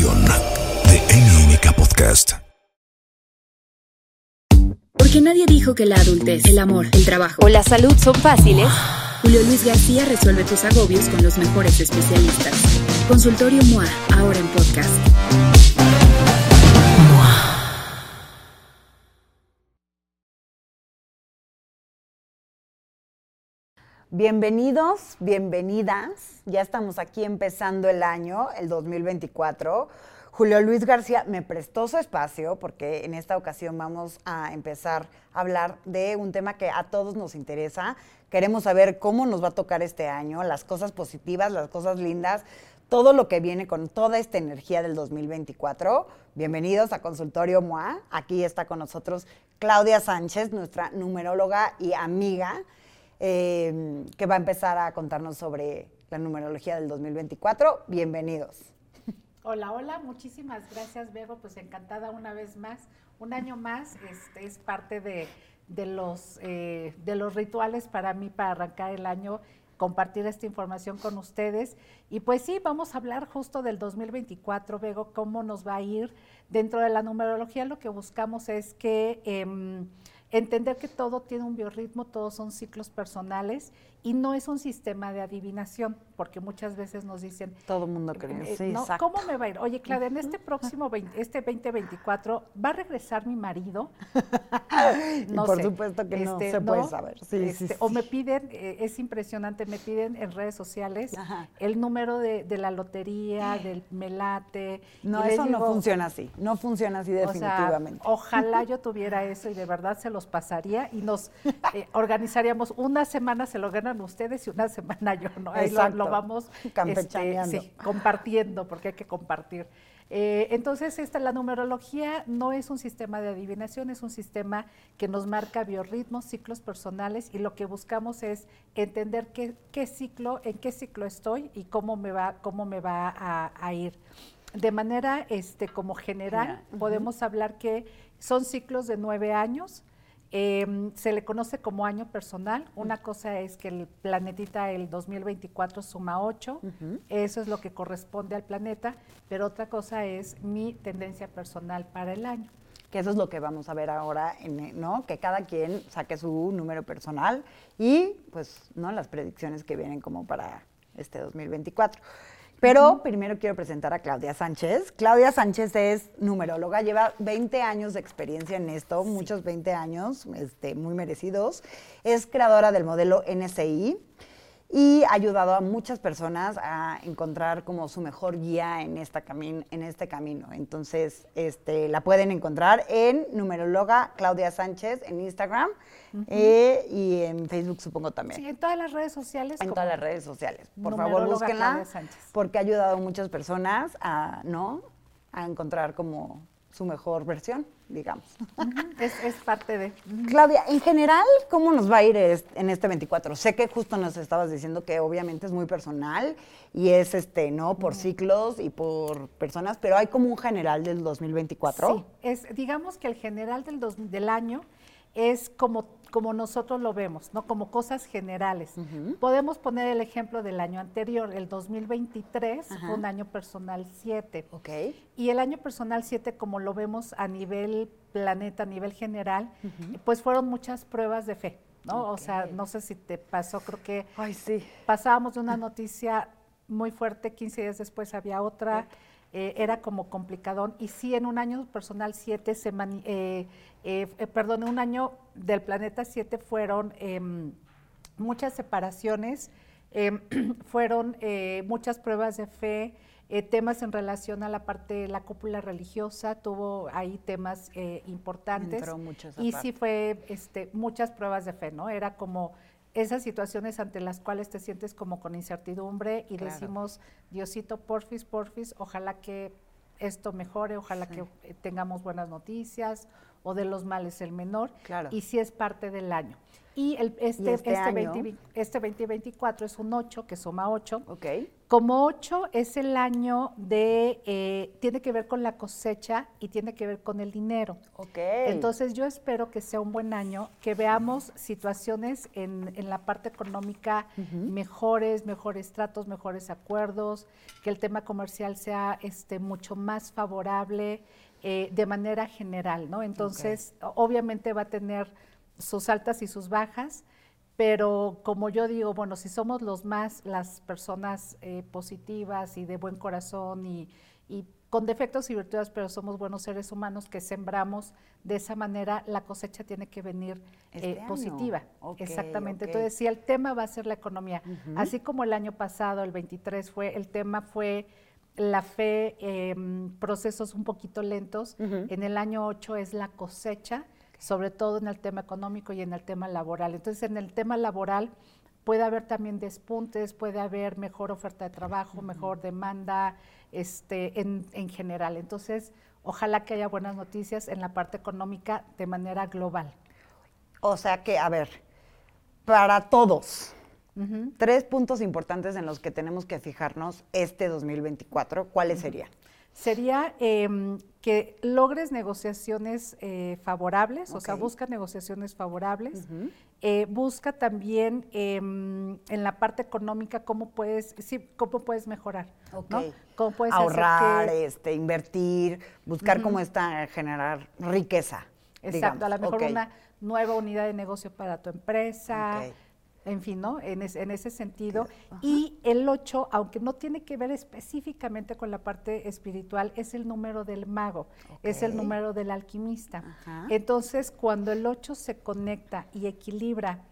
de NMK Podcast. Porque nadie dijo que la adultez, el amor, el trabajo o la salud son fáciles. Julio Luis García resuelve tus agobios con los mejores especialistas. Consultorio MOA, ahora en podcast. Bienvenidos, bienvenidas. Ya estamos aquí empezando el año, el 2024. Julio Luis García me prestó su espacio porque en esta ocasión vamos a empezar a hablar de un tema que a todos nos interesa. Queremos saber cómo nos va a tocar este año, las cosas positivas, las cosas lindas, todo lo que viene con toda esta energía del 2024. Bienvenidos a Consultorio MOA. Aquí está con nosotros Claudia Sánchez, nuestra numeróloga y amiga eh, que va a empezar a contarnos sobre la numerología del 2024. Bienvenidos. Hola, hola, muchísimas gracias, Bego. Pues encantada una vez más. Un año más este, es parte de, de los, eh, de los rituales para mí para arrancar el año compartir esta información con ustedes. Y pues sí, vamos a hablar justo del 2024, Bego, cómo nos va a ir. Dentro de la numerología lo que buscamos es que em, entender que todo tiene un biorritmo, todos son ciclos personales y no es un sistema de adivinación, porque muchas veces nos dicen... Todo el mundo cree, eh, sí, no, exacto. ¿Cómo me va a ir? Oye, Claudia, en este próximo, 20 este 2024, ¿va a regresar mi marido? Y por supuesto que no se puede saber. Sí, Este, sí. O me piden, eh, es impresionante, me piden en redes sociales Ajá. el número de, de la lotería, del melate. No, eso no funciona así. No funciona así o sea, definitivamente. ojalá yo tuviera eso y de verdad se los pasaría y nos eh, organizaríamos una semana se lo ganan ustedes y una semana yo, ¿no? Ahí lo, lo vamos este, sí, compartiendo, porque hay que compartir. Eh, entonces, esta, la numerología no es un sistema de adivinación, es un sistema que nos marca biorritmos, ciclos personales y lo que buscamos es entender qué, qué ciclo, en qué ciclo estoy y cómo me va, cómo me va a, a ir. De manera este, como general, General, ujú. podemos hablar que son ciclos de nueve años. Eh, se le conoce como año personal. Una cosa es que el planetita el 2024 suma 8, eso es lo que corresponde al planeta, pero otra cosa es mi tendencia personal para el año. Que eso es lo que vamos a ver ahora, en, ¿no? Que cada quien saque su número personal y, pues, ¿no? Las predicciones que vienen como para este 2024. Pero primero quiero presentar a Claudia Sánchez. Claudia Sánchez es numeróloga, lleva 20 años de experiencia en esto, muchos 20 años, este, muy merecidos. Es creadora del modelo NSI y ha ayudado a muchas personas a encontrar como su mejor guía en, esta cami- en este camino. Entonces, este, la pueden encontrar en numeróloga Claudia Sánchez en Instagram eh, y en Facebook supongo también. Sí, en todas las redes sociales. en todas las redes sociales. Por favor, búsquenla Claudia Sánchez. porque ha ayudado a muchas personas a, ¿no? a encontrar como su mejor versión, digamos. Es, es parte de... Claudia, en general, ¿cómo nos va a ir en este 24? Sé que justo nos estabas diciendo que obviamente es muy personal y es este, ¿no? Por ciclos y por personas, pero hay como un general del 2024. Sí, es, digamos que el general del, dos- del año es como, como nosotros lo vemos, ¿no? Como cosas generales. Podemos poner el ejemplo del año anterior, el 2023 fue un año personal 7. Ok. Y el año personal 7, como lo vemos a nivel planeta, a nivel general, pues fueron muchas pruebas de fe, ¿no? O sea, no sé si te pasó, creo que Ay, sí. pasábamos de una noticia muy fuerte, 15 días después había otra, eh, era como complicadón. Y sí, en un año personal 7, se mani- eh, eh, eh, perdón, en un año del planeta 7 fueron em, muchas separaciones, em, fueron eh, muchas pruebas de fe, temas en relación a la parte de la cúpula religiosa, tuvo ahí temas eh, importantes. Entró mucho esa y parte. sí fue este, muchas pruebas de fe, ¿no? Era como esas situaciones ante las cuales te sientes como con incertidumbre y Claro. decimos, Diosito, porfis, porfis, ojalá que esto mejore, ojalá que eh, tengamos buenas noticias o de los males el menor. Claro. Y sí es parte del año. Y el, este, este este, año? 20 este 2024 es un 8, que suma 8. Ok. Como ocho es el año de, eh, tiene que ver con la cosecha y tiene que ver con el dinero. Ok. Entonces yo espero que sea un buen año, que veamos situaciones en, en la parte económica mejores, mejores tratos, mejores acuerdos, que el tema comercial sea este, mucho más favorable eh, de manera general, ¿no? Entonces, obviamente va a tener sus altas y sus bajas, pero como yo digo, bueno, si somos los más, las personas eh, positivas y de buen corazón y, y con defectos y virtudes, pero somos buenos seres humanos que sembramos de esa manera, la cosecha tiene que venir Este eh, positiva. Exactamente. Entonces, si el tema va a ser la economía, así como el año pasado, el 23, fue, el tema fue la fe, em, procesos un poquito lentos, en el año 8 es la cosecha, sobre todo en el tema económico y en el tema laboral. Entonces, en el tema laboral puede haber también despuntes, puede haber mejor oferta de trabajo, mejor demanda, este, en, en general. Entonces, ojalá que haya buenas noticias en la parte económica de manera global. O sea que, a ver, para todos, tres puntos importantes en los que tenemos que fijarnos este 2024, ¿cuáles serían? Sería em, que logres negociaciones eh, favorables, o sea, busca negociaciones favorables. Eh, busca también em, en la parte económica cómo puedes, sí, cómo puedes mejorar, ¿no? Ok. Cómo puedes hacer Ahorrar, que- este, invertir, buscar cómo está, generar riqueza. Exacto, a lo digamos. mejor una nueva unidad de negocio para tu empresa. En fin, ¿no? En, es- en ese sentido. Y el 8, aunque no tiene que ver específicamente con la parte espiritual, es el número del mago, es el número del alquimista. Ajá. Entonces, cuando el 8 se conecta y equilibra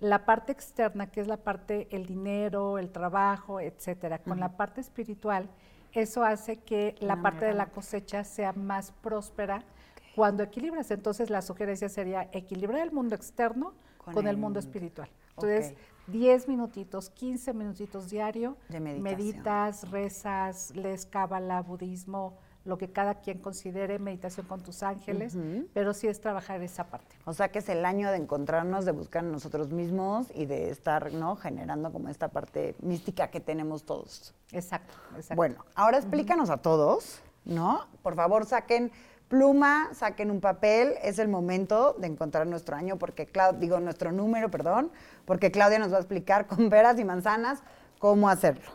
la parte externa, que es la parte, el dinero, el trabajo, etcétera, con la parte espiritual, eso hace que la parte de la cosecha sea más próspera cuando equilibras. Entonces, la sugerencia sería equilibrar el mundo externo Con con, el mundo. espiritual. Entonces, Ok. 10 minutitos, 15 minutitos diario, De meditas, rezas, lees cábala, budismo, lo que cada quien considere, meditación con tus ángeles, pero sí es trabajar esa parte. O sea que es el año de encontrarnos, de buscar nosotros mismos y de estar, ¿no? Generando como esta parte mística que tenemos todos. Exacto, exacto. Bueno, ahora explícanos a todos, ¿no? Por favor, saquen pluma, saquen un papel, es el momento de encontrar nuestro año, porque Clau- digo nuestro número, perdón, porque Claudia nos va a explicar con peras y manzanas cómo hacerlo.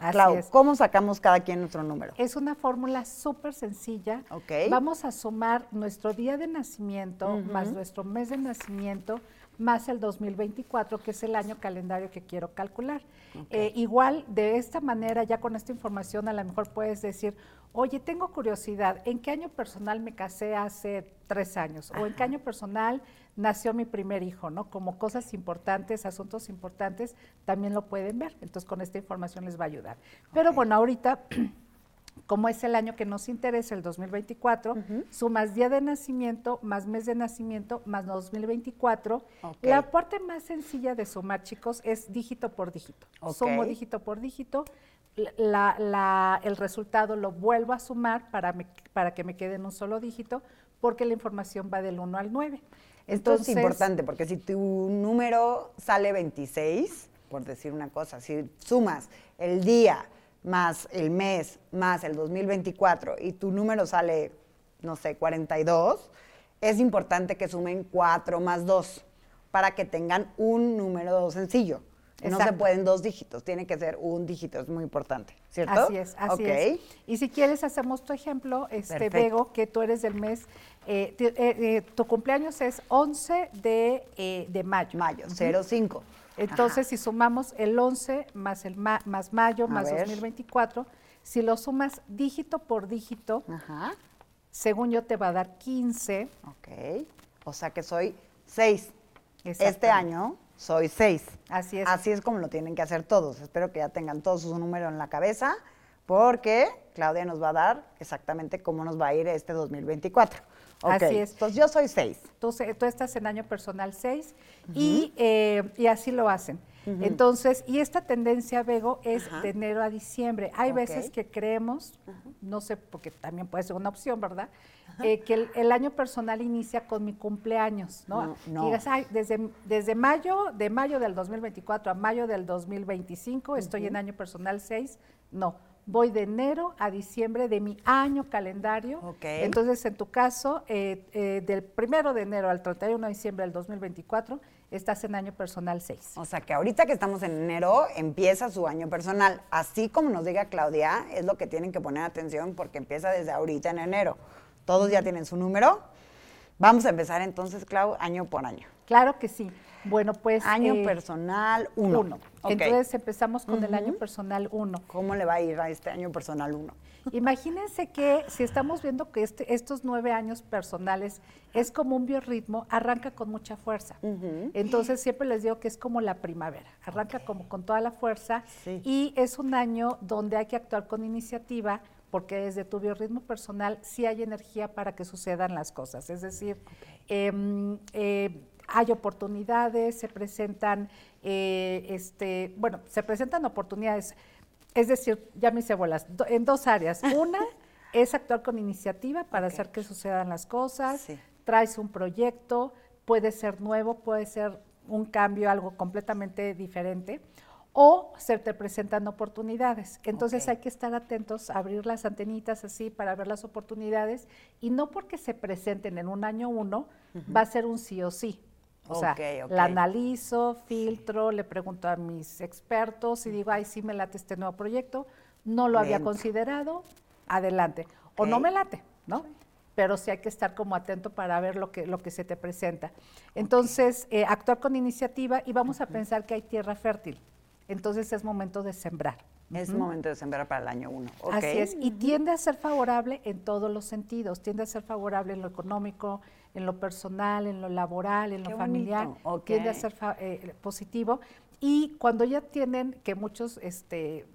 Así Clau, es. ¿cómo sacamos cada quien nuestro número? Es una fórmula súper sencilla. Ok. Vamos a sumar nuestro día de nacimiento más nuestro mes de nacimiento más el 2024, que es el año calendario que quiero calcular. Eh, igual, de esta manera, ya con esta información, a lo mejor puedes decir, oye, tengo curiosidad, ¿en qué año personal me casé hace tres años? ¿O en qué año personal nació mi primer hijo? ¿no? Como cosas importantes, asuntos importantes, también lo pueden ver. Entonces, con esta información les va a ayudar. Pero bueno, ahorita como es el año que nos interesa, el 2024, sumas día de nacimiento más mes de nacimiento más 2024. Ok. La parte más sencilla de sumar, chicos, es dígito por dígito. Sumo dígito por dígito, la- la- el resultado lo vuelvo a sumar para, me- para que me quede en un solo dígito, porque la información va del 1 al 9. Esto es importante porque si tu número sale 26, por decir una cosa, si sumas el día más el mes más el 2024 y tu número sale, no sé, 42, es importante que sumen 4 más 2 para que tengan un número sencillo. No se Exacto. pueden dos dígitos, tiene que ser un dígito, es muy importante, ¿cierto? Así es, así es. Y si quieres, hacemos tu ejemplo, este Perfecto. Bego, que tú eres del mes, eh, eh, eh, tu cumpleaños es 11 de, eh, de mayo. Mayo, 05. Entonces, si sumamos el 11 más, el ma- más mayo A más ver. 2024, si lo sumas dígito por dígito, Ajá. según yo te va a dar 15. Ok. O sea que soy 6. Este año soy 6. Así es. Así es como lo tienen que hacer todos. Espero que ya tengan todos su número en la cabeza, porque Claudia nos va a dar exactamente cómo nos va a ir este 2024. Así es. Entonces yo soy 6. Tú, tú estás en año personal 6 y, eh, y así lo hacen. Entonces, y esta tendencia, Bego, es Ajá. de enero a diciembre. Hay veces que creemos, no sé, porque también puede ser una opción, ¿verdad? eh, que el, el año personal inicia con mi cumpleaños, ¿no? No, digas, "Ay, desde, desde mayo, de mayo del 2024 a mayo del 2025, estoy en año personal 6. No, voy de enero a diciembre de mi año calendario. Ok. Entonces, en tu caso, eh, eh, del primero de enero al 31 de diciembre del 2024, estás en año personal 6. O sea que ahorita que estamos en enero empieza su año personal. Así como nos diga Claudia, es lo que tienen que poner atención porque empieza desde ahorita en enero. Todos ya tienen su número. Vamos a empezar entonces, Clau, año por año. Claro que sí. Bueno, pues... Año eh, personal 1. Entonces empezamos con el año personal 1. ¿Cómo le va a ir a este año personal 1? Imagínense que si estamos viendo que este- estos nueve años personales es como un biorritmo, arranca con mucha fuerza. Entonces siempre les digo que es como la primavera, arranca como con toda la fuerza Sí. y es un año donde hay que actuar con iniciativa porque desde tu biorritmo personal sí hay energía para que sucedan las cosas. Es decir, em, eh, hay oportunidades, se presentan, eh, este, bueno, se presentan oportunidades. Es decir, ya me hice bolas, do- en dos áreas. Una es actuar con iniciativa para hacer que sucedan las cosas. Sí. Traes un proyecto, puede ser nuevo, puede ser un cambio, algo completamente diferente. O se te presentan oportunidades. Entonces hay que estar atentos, abrir las antenitas así para ver las oportunidades. Y no porque se presenten en un año uno, va a ser un sí o sí. O sea, la analizo, filtro, le pregunto a mis expertos y digo, ay, sí me late este nuevo proyecto, no lo había considerado, adelante. O no me late, ¿no? Pero sí hay que estar como atento para ver lo que, lo que se te presenta. Entonces, eh, actuar con iniciativa y vamos a pensar que hay tierra fértil. Entonces es momento de sembrar. Es momento de sembrar para el año 1. Así es, y tiende a ser favorable en todos los sentidos, tiende a ser favorable en lo económico, en lo personal, en lo laboral, en Qué lo familiar, bonito, ok. tiende a ser eh, positivo. Y cuando ya tienen, que muchos, este,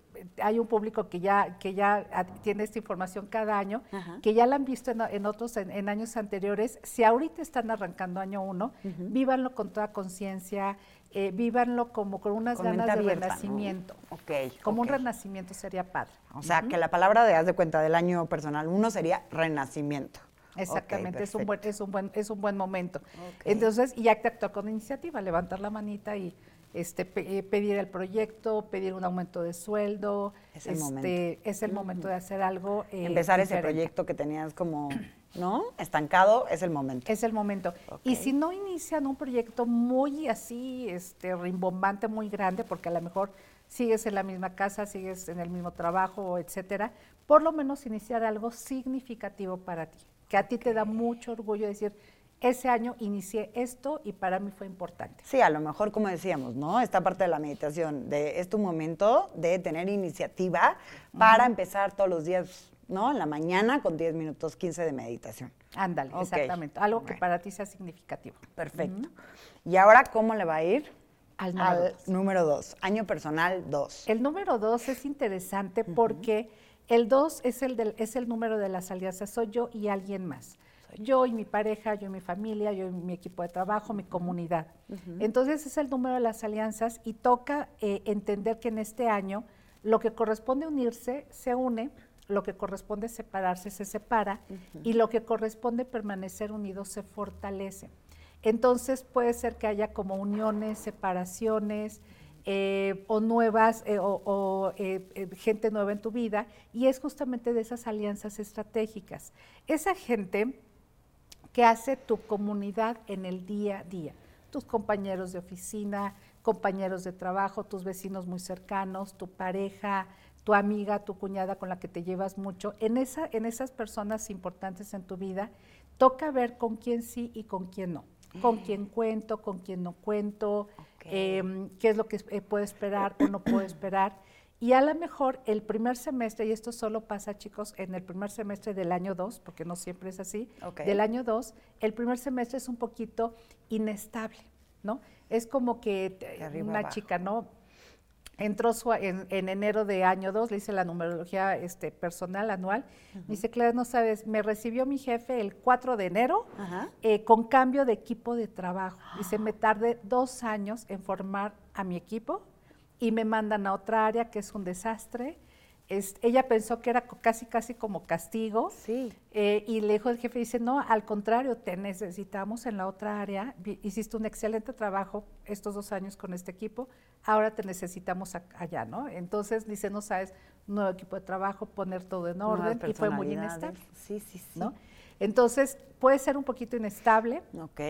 hay un público que ya, que ya tiene esta información cada año, Ajá. que ya la han visto en, en otros, en, en años anteriores, si ahorita están arrancando año uno, vívanlo con toda conciencia, eh, vívanlo como con unas Con ganas de abierta, ¿no? renacimiento. Ok, Como un renacimiento sería padre. O sea, que la palabra de haz de cuenta del año personal 1 sería renacimiento. Exactamente, es, un buen, es, un buen, es un buen momento. Entonces, y hay que actuar con iniciativa, levantar la manita y este, pe- eh, pedir el proyecto, pedir un aumento de sueldo. Es el este, momento. Es el momento de hacer algo. eh, Empezar ese proyecto que tenías como, ¿no? Estancado es el momento. Es el momento. Y si no inician un proyecto muy así, este, rimbombante, muy grande, porque a lo mejor sigues en la misma casa, sigues en el mismo trabajo, etcétera, por lo menos iniciar algo significativo para ti, que a ti te da mucho orgullo decir, ese año inicié esto y para mí fue importante. Sí, a lo mejor, como decíamos, ¿no? Esta parte de la meditación, de es tu momento de tener iniciativa para empezar todos los días, ¿no? En la mañana con 10 minutos 15 de meditación. Ándale, exactamente, algo que para ti sea significativo. Perfecto. Y ahora, ¿cómo le va a ir? Al número dos. número 2, año personal 2. El número dos es interesante porque el dos es el, del- es el número de las alianzas, soy yo y alguien más. Yo y mi pareja, yo y mi familia, yo y mi equipo de trabajo, mi comunidad. Entonces es el número de las alianzas y toca eh, entender que en este año lo que corresponde unirse se une, lo que corresponde separarse se separa y lo que corresponde permanecer unido se fortalece. Entonces puede ser que haya como uniones, separaciones eh, o nuevas eh, o, o, eh, gente nueva en tu vida y es justamente de esas alianzas estratégicas. Esa gente que hace tu comunidad en el día a día, tus compañeros de oficina, compañeros de trabajo, tus vecinos muy cercanos, tu pareja, tu amiga, tu cuñada con la que te llevas mucho, en, esa, en esas personas importantes en tu vida, toca ver con quién sí y con quién no, con quién cuento, con quién no cuento, em, qué es lo que eh, puedo esperar o no puedo esperar. Y a lo mejor el primer semestre, y esto solo pasa, chicos, en el primer semestre del año 2, porque no siempre es así, del año 2, el primer semestre es un poquito inestable, ¿no? Es como que una abajo. chica, ¿no? Entró su- en, en enero de año 2, le hice la numerología este, personal anual. Me dice, Clara, no sabes, me recibió mi jefe el 4 de enero eh, con cambio de equipo de trabajo. Dice, me tardé dos años en formar a mi equipo y me mandan a otra área que es un desastre. Es- ella pensó que era casi, casi como castigo. Sí. Eh, y le dijo el jefe, dice, no, al contrario, te necesitamos en la otra área. Hiciste un excelente trabajo estos dos años con este equipo, ahora te necesitamos allá, ¿no? Entonces, dice, no sabes, nuevo equipo de trabajo, poner todo en orden, y fue muy inestable, Sí, sí, sí. ¿no? Entonces, puede ser un poquito inestable, Ok.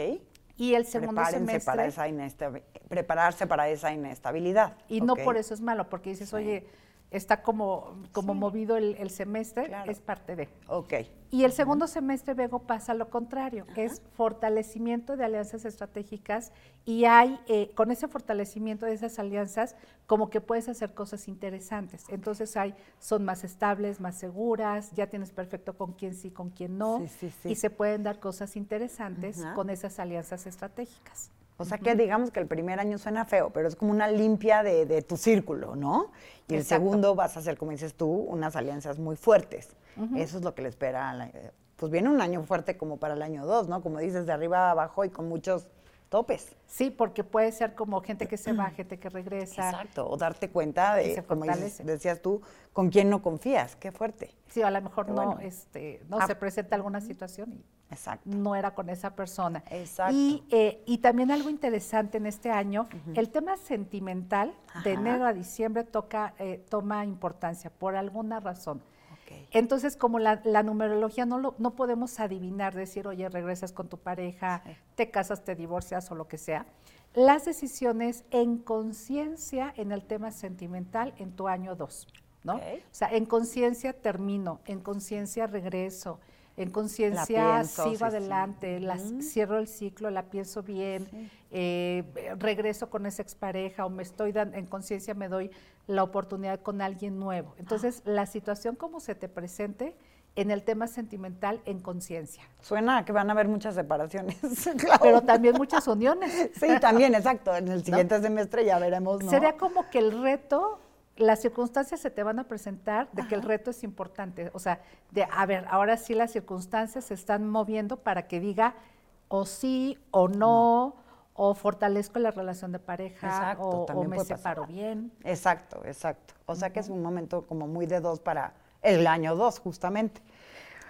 y el segundo Prepárense semestre... para esa prepararse para esa inestabilidad. Y no por eso es malo, porque dices, oye, está como, como movido el, el semestre, Claro. es parte de. Ok. Y el segundo semestre, Bego, pasa lo contrario, es fortalecimiento de alianzas estratégicas y hay, eh, con ese fortalecimiento de esas alianzas, como que puedes hacer cosas interesantes. Entonces hay, son más estables, más seguras, ya tienes perfecto con quién sí, con quién no, Sí, sí, sí. y se pueden dar cosas interesantes con esas alianzas estratégicas. O sea que digamos que el primer año suena feo, pero es como una limpia de, de tu círculo, ¿no? Y el segundo vas a hacer, como dices tú, unas alianzas muy fuertes. Eso es lo que le espera. a la- pues viene un año fuerte como para el año dos, ¿no? Como dices, de arriba a abajo y con muchos topes. Sí, porque puede ser como gente que se va, gente que regresa. Exacto. O darte cuenta de, como dices- decías tú, con quién no confías. Qué fuerte. Sí, a lo mejor Qué no, bueno. este, no Ah. se presenta alguna situación y Exacto. no era con esa persona. Exacto. Y, eh, y también algo interesante en este año, el tema sentimental de enero a diciembre toca, eh, toma importancia por alguna razón. Entonces, como la, la numerología no, lo, no podemos adivinar, decir, oye, regresas con tu pareja, Sí. te casas, te divorcias o lo que sea, las decisiones en conciencia en el tema sentimental en tu año 2, ¿no? Ok. O sea, en conciencia termino, en conciencia regreso, en conciencia sigo sí, sí. adelante, las- cierro el ciclo, la pienso bien, eh, regreso con esa expareja o me estoy dando, en conciencia me doy la oportunidad con alguien nuevo. Entonces, Ah. la situación como se te presente en el tema sentimental en conciencia. Suena a que van a haber muchas separaciones. Clau. Pero también muchas uniones. Sí, también, exacto. En el siguiente semestre ya veremos, ¿no? Sería como que el reto, las circunstancias se te van a presentar de que el reto es importante. O sea, de, a ver, ahora sí las circunstancias se están moviendo para que diga o sí o no, o fortalezco la relación de pareja, Exacto, o, me separo pasar. bien. Exacto, exacto. O sea que es un momento como muy de dos para el año dos, justamente.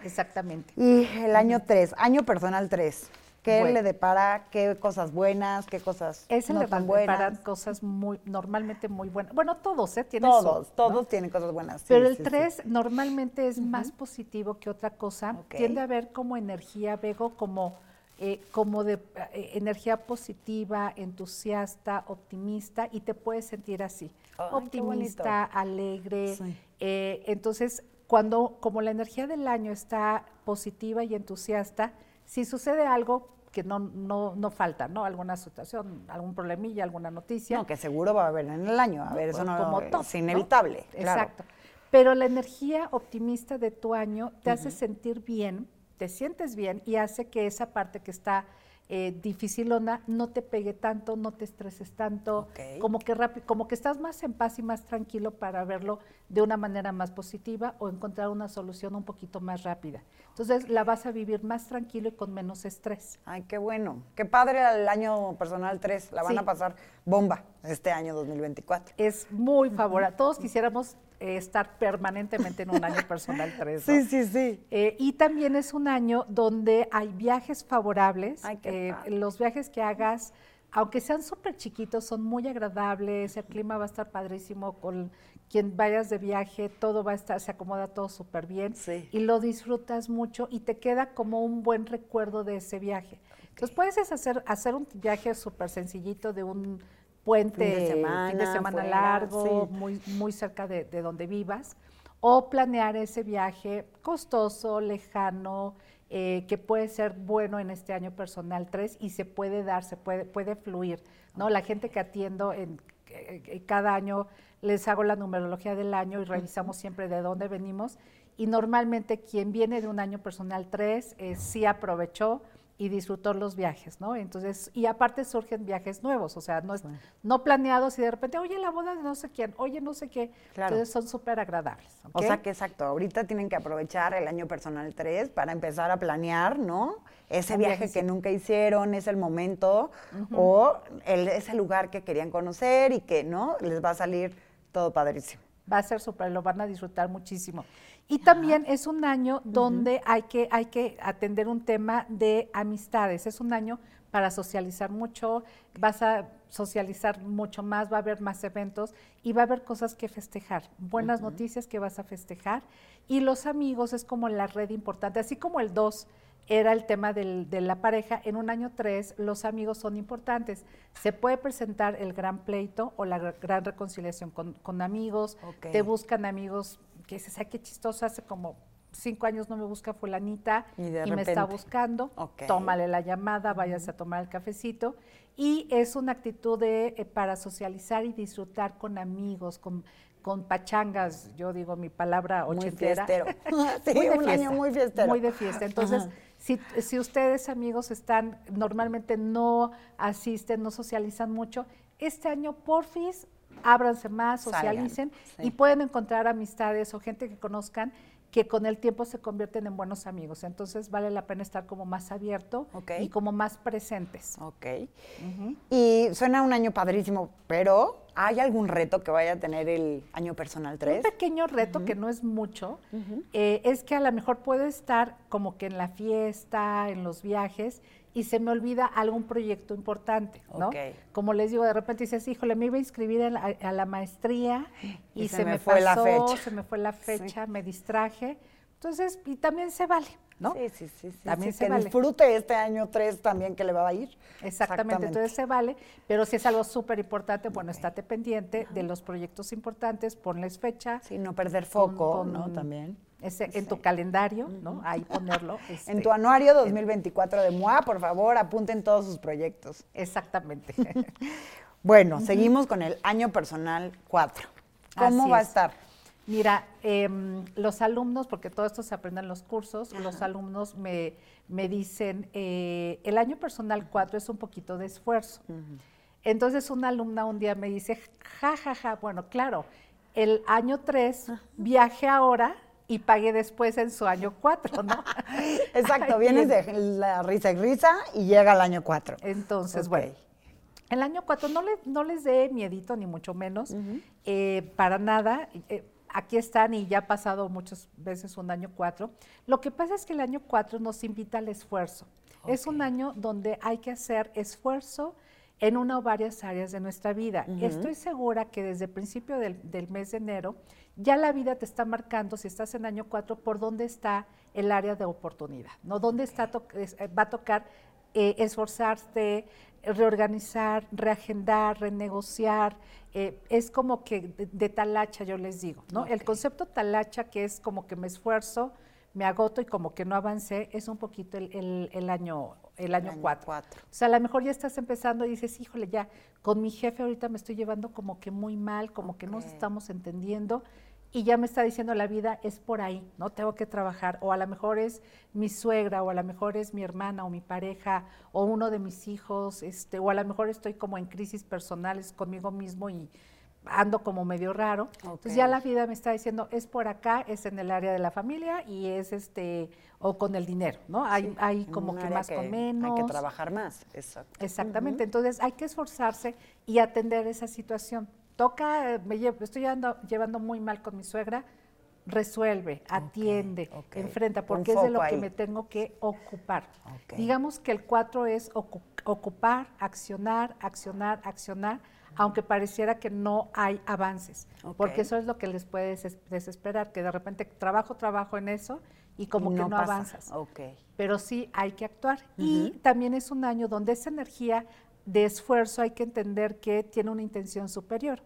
Exactamente. Y el año tres, año personal tres. ¿Qué Bueno. le depara? ¿Qué cosas buenas? ¿Qué cosas Es el no de tan buenas? cosas muy, normalmente muy buenas. Bueno, todos, ¿eh? Tienen Todos, su, ¿no? todos tienen cosas buenas. sí, Pero el sí, sí. 3 normalmente es más positivo que otra cosa. Tiende a haber como energía, Vego, como, eh, como de eh, energía positiva, entusiasta, optimista, y te puedes sentir así. Optimista, alegre. Eh, entonces, cuando, como la energía del año está positiva y entusiasta, si sucede algo que no, no, no falta, ¿no? Alguna situación, algún problemilla, alguna noticia. No, que seguro va a haber en el año. A ver, eso no como es inevitable. claro. Exacto. Pero la energía optimista de tu año te hace sentir bien, te sientes bien y hace que esa parte que está eh, dificilona no te pegue tanto, no te estreses tanto, como que rápido, como que estás más en paz y más tranquilo para verlo de una manera más positiva o encontrar una solución un poquito más rápida. Entonces la vas a vivir más tranquilo y con menos estrés. Ay, qué bueno. Qué padre el año personal 3. La van Sí. a pasar bomba este año 2024. Es muy favorable. Todos quisiéramos eh, estar permanentemente en un año personal 3. Sí, sí, sí. Eh, y también es un año donde hay viajes favorables. Ay, qué Eh, los viajes que hagas, aunque sean súper chiquitos, son muy agradables, el clima va a estar padrísimo, con quien vayas de viaje, todo va a estar, se acomoda todo súper bien Sí. y lo disfrutas mucho y te queda como un buen recuerdo de ese viaje. Entonces puedes es hacer, hacer un viaje súper sencillito de un puente, Fin de fin de semana, semana fuera, largo, sí. muy, muy cerca de, de donde vivas, o planear ese viaje costoso, lejano, eh, que puede ser bueno en este año personal 3 y se puede dar, se puede, puede fluir. ¿no? La gente que atiendo en, eh, eh, cada año les hago la numerología del año y revisamos siempre de dónde venimos. Y normalmente quien viene de un año personal 3 eh, sí aprovechó y disfrutó los viajes, ¿no? Entonces, y aparte surgen viajes nuevos, o sea, no, es- no planeados y de repente, oye, la boda de no sé quién, oye, no sé qué. Claro. Entonces son súper agradables. O sea que exacto, ahorita tienen que aprovechar el año personal 3 para empezar a planear, ¿no? Ese viaje viaje, que sí. nunca hicieron, es el momento, o el, ese lugar que querían conocer y que, ¿no? Les va a salir todo padrísimo. va a ser súper, lo van a disfrutar muchísimo. Y también es un año donde hay, que, hay que atender un tema de amistades, es un año para socializar mucho, vas a socializar mucho más, va a haber más eventos y va a haber cosas que festejar, buenas noticias que vas a festejar. Y los amigos es como la red importante, así como el 2 era el tema del- de la pareja, en un año 3 los amigos son importantes. Se puede presentar el gran pleito o la gr- gran reconciliación con, con amigos, te buscan amigos que dices, ay, qué chistoso, hace como cinco años no me busca fulanita Y me está buscando, tómale la llamada, váyase a tomar el cafecito. Y es una actitud de, eh, para socializar y disfrutar con amigos, con, con pachangas, yo digo mi palabra Muy ochentera. fiestero. Sí, Muy de un año fiesta, muy fiestero. Muy de fiesta. Entonces, Ajá. si, si ustedes, amigos, están, normalmente no asisten, no socializan mucho, este año, porfis, ábranse más, Salgan, socialicen sí. y pueden encontrar amistades o gente que conozcan que con el tiempo se convierten en buenos amigos. Entonces vale la pena estar como más abierto y como más presentes. Ok. Y suena un año padrísimo, pero ¿hay algún reto que vaya a tener el año personal 3? Un pequeño reto que no es mucho, eh, es que a lo mejor puedo estar como que en la fiesta, en los viajes, y se me olvida algún proyecto importante, ¿no? Como les digo, de repente dices, híjole, me iba a inscribir la- a la maestría y, se, me, fue la fecha. se me fue la fecha, me distraje. Entonces, y también se vale, ¿no? Sí, sí, sí. sí, También sí, se que vale. disfrute este año 3 también que le va a ir. Exactamente, entonces se vale, pero si es algo súper importante, bueno, estate pendiente de los proyectos importantes, ponles fecha. Sí, no perder con- foco, con ¿no? También. Ese- en tu calendario, ¿no? Ahí ponerlo. En este, tu anuario 2024 de MOA, por favor, apunten todos sus proyectos. Exactamente. Bueno, seguimos con el año personal 4. ¿Cómo Así va a es. estar? Mira, em, los alumnos, porque todo esto se aprende en los cursos, los alumnos me, me dicen, eh, el año personal 4 es un poquito de esfuerzo. Entonces una alumna un día me dice, ja, ja, ja, bueno, claro, el año 3 viaje ahora y pague después en su año 4, ¿no? Exacto, Ay, vienes de la risa y risa y llega el año 4. Entonces, Ok. bueno, el año 4 no, le- no les dé miedito, ni mucho menos, eh, para nada. eh, aquí están y ya ha pasado muchas veces un año 4. Lo que pasa es que el año 4 nos invita al esfuerzo. Es un año donde hay que hacer esfuerzo en una o varias áreas de nuestra vida. Estoy segura que desde el principio del, del mes de enero ya la vida te está marcando, si estás en año 4, por dónde está el área de oportunidad, ¿no? ¿Dónde está es- va a tocar eh, esforzarte, reorganizar, reagendar, renegociar. eh, es como que de, de talacha, yo les digo, ¿no? El concepto talacha, que es como que me esfuerzo, me agoto y como que no avancé, es un poquito el, el- el año el año año 4. cuatro. O sea, a lo mejor ya estás empezando y dices, híjole, ya, con mi jefe ahorita me estoy llevando como que muy mal, como que no estamos entendiendo y ya me está diciendo la vida, es por ahí, ¿no? Tengo que trabajar. O a lo mejor es mi suegra, o a lo mejor es mi hermana, o mi pareja, o uno de mis hijos, este, o a lo mejor estoy como en crisis personales conmigo mismo y ando como medio raro. Entonces ya la vida me está diciendo, es por acá, es en el área de la familia y es este, o con el dinero, ¿no? Hay, hay como que más con menos. Hay que trabajar más, exacto. Exactamente, entonces hay que esforzarse y atender esa situación. Toca, eh, me lle- estoy llevando, llevando muy mal con mi suegra, resuelve, atiende, enfrenta, porque es de lo que me tengo que ocupar. Digamos que el 4 es ocu- ocupar, accionar, accionar, accionar, aunque pareciera que no hay avances, porque eso es lo que les puede deses- desesperar, que de repente trabajo, trabajo en eso y como Y que no pasa. avanzas pero sí hay que actuar. Y también es un año donde esa energía de esfuerzo hay que entender que tiene una intención superior.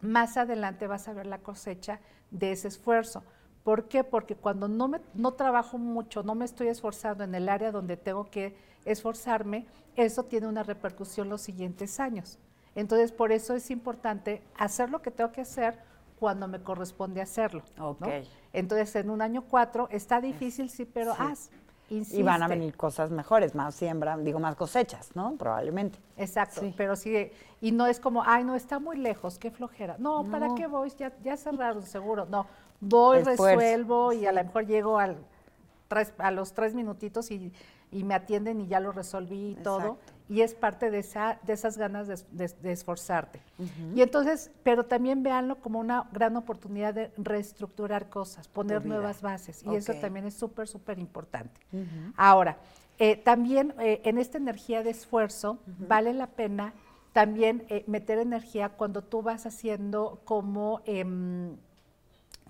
Más adelante vas a ver la cosecha de ese esfuerzo. ¿Por qué? Porque cuando no, me, no trabajo mucho, no me estoy esforzando en el área donde tengo que esforzarme, eso tiene una repercusión los siguientes años. Entonces, por eso es importante hacer lo que tengo que hacer cuando me corresponde hacerlo. ¿no? Ok. Entonces, en un año cuatro está difícil, sí, pero Sí. haz. Y van a insiste. venir cosas mejores, más siembra, digo, más cosechas, ¿no? Probablemente. Exacto, Sí. pero sí, y no es como, ay, no, está muy lejos, qué flojera. No, ¿para No. qué voy? Ya, ya cerraron, seguro. No, voy, Esfuerzo, resuelvo y a lo mejor llego al tres- a los tres minutitos y, y me atienden y ya lo resolví y todo. Y es parte de, esa, de esas ganas de, de- de esforzarte. Y entonces, pero también véanlo como una gran oportunidad de reestructurar cosas, poner nuevas bases, y eso también es súper, súper importante. Ahora, eh, también eh, en esta energía de esfuerzo vale la pena también eh, meter energía cuando tú vas haciendo como, em,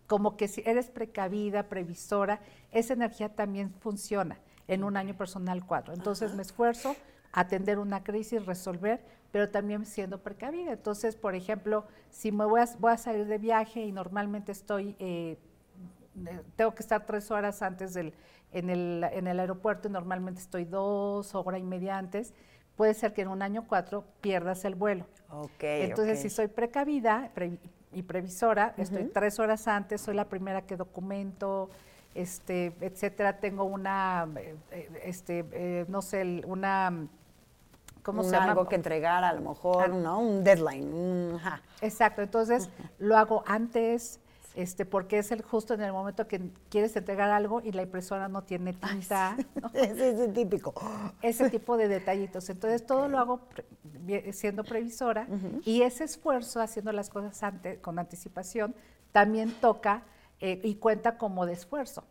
como que si eres precavida, previsora, esa energía también funciona en un año personal 4. Entonces me esfuerzo atender una crisis, resolver, pero también siendo precavida. Entonces, por ejemplo, si me voy a, voy a salir de viaje y normalmente estoy eh, tengo que estar tres horas antes del, en, el, en el aeropuerto y normalmente estoy dos horas y media antes, puede ser que en un año cuatro pierdas el vuelo. Ok, Entonces, si soy precavida pre- y previsora, estoy tres horas antes, soy la primera que documento, este, etcétera, tengo una, eh, eh, este, eh, no sé, una, ¿cómo Un se llama? algo que entregar, a lo mejor, Ah. ¿no? Un deadline. un-. Exacto, entonces lo hago antes, este, porque es el justo en el momento que quieres entregar algo y la impresora no tiene tinta, ¿no? Ese es el típico. ese tipo de detallitos. Entonces todo lo hago pre- siendo previsora y ese esfuerzo haciendo las cosas antes, con anticipación también toca eh, y cuenta como de esfuerzo.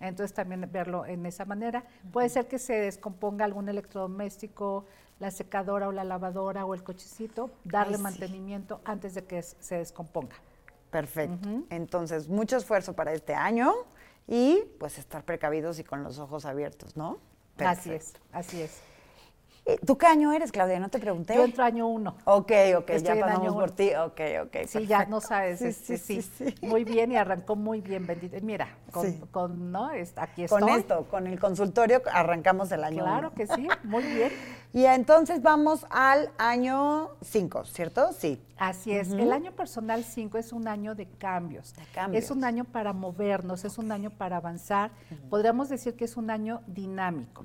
Entonces también verlo en esa manera. Puede ser que se descomponga algún electrodoméstico, la secadora o la lavadora o el cochecito, darle Ay, sí. mantenimiento antes de que es- se descomponga. Perfecto. Entonces, mucho esfuerzo para este año y pues estar precavidos y con los ojos abiertos, ¿no? Así Perfecto. es, así es. Eh, ¿Tú qué año eres, Claudia? No te pregunté. Yo entro año uno. Ok, ok, Estoy ya pasamos año por ti. Ok, ok. Sí, ya no sabes, Sí, este, sí, sí, sí, sí. muy bien y arrancó muy bien, bendito. Mira, con, Sí. con, ¿no? Es- aquí Con esto, con el consultorio, arrancamos el año Claro uno. que sí, muy bien. Y entonces vamos al año 5, ¿cierto? Sí. Así es. El año personal 5 es un año de cambios. De cambios. Es un año para movernos, es un año para avanzar. Podríamos decir que es un año dinámico.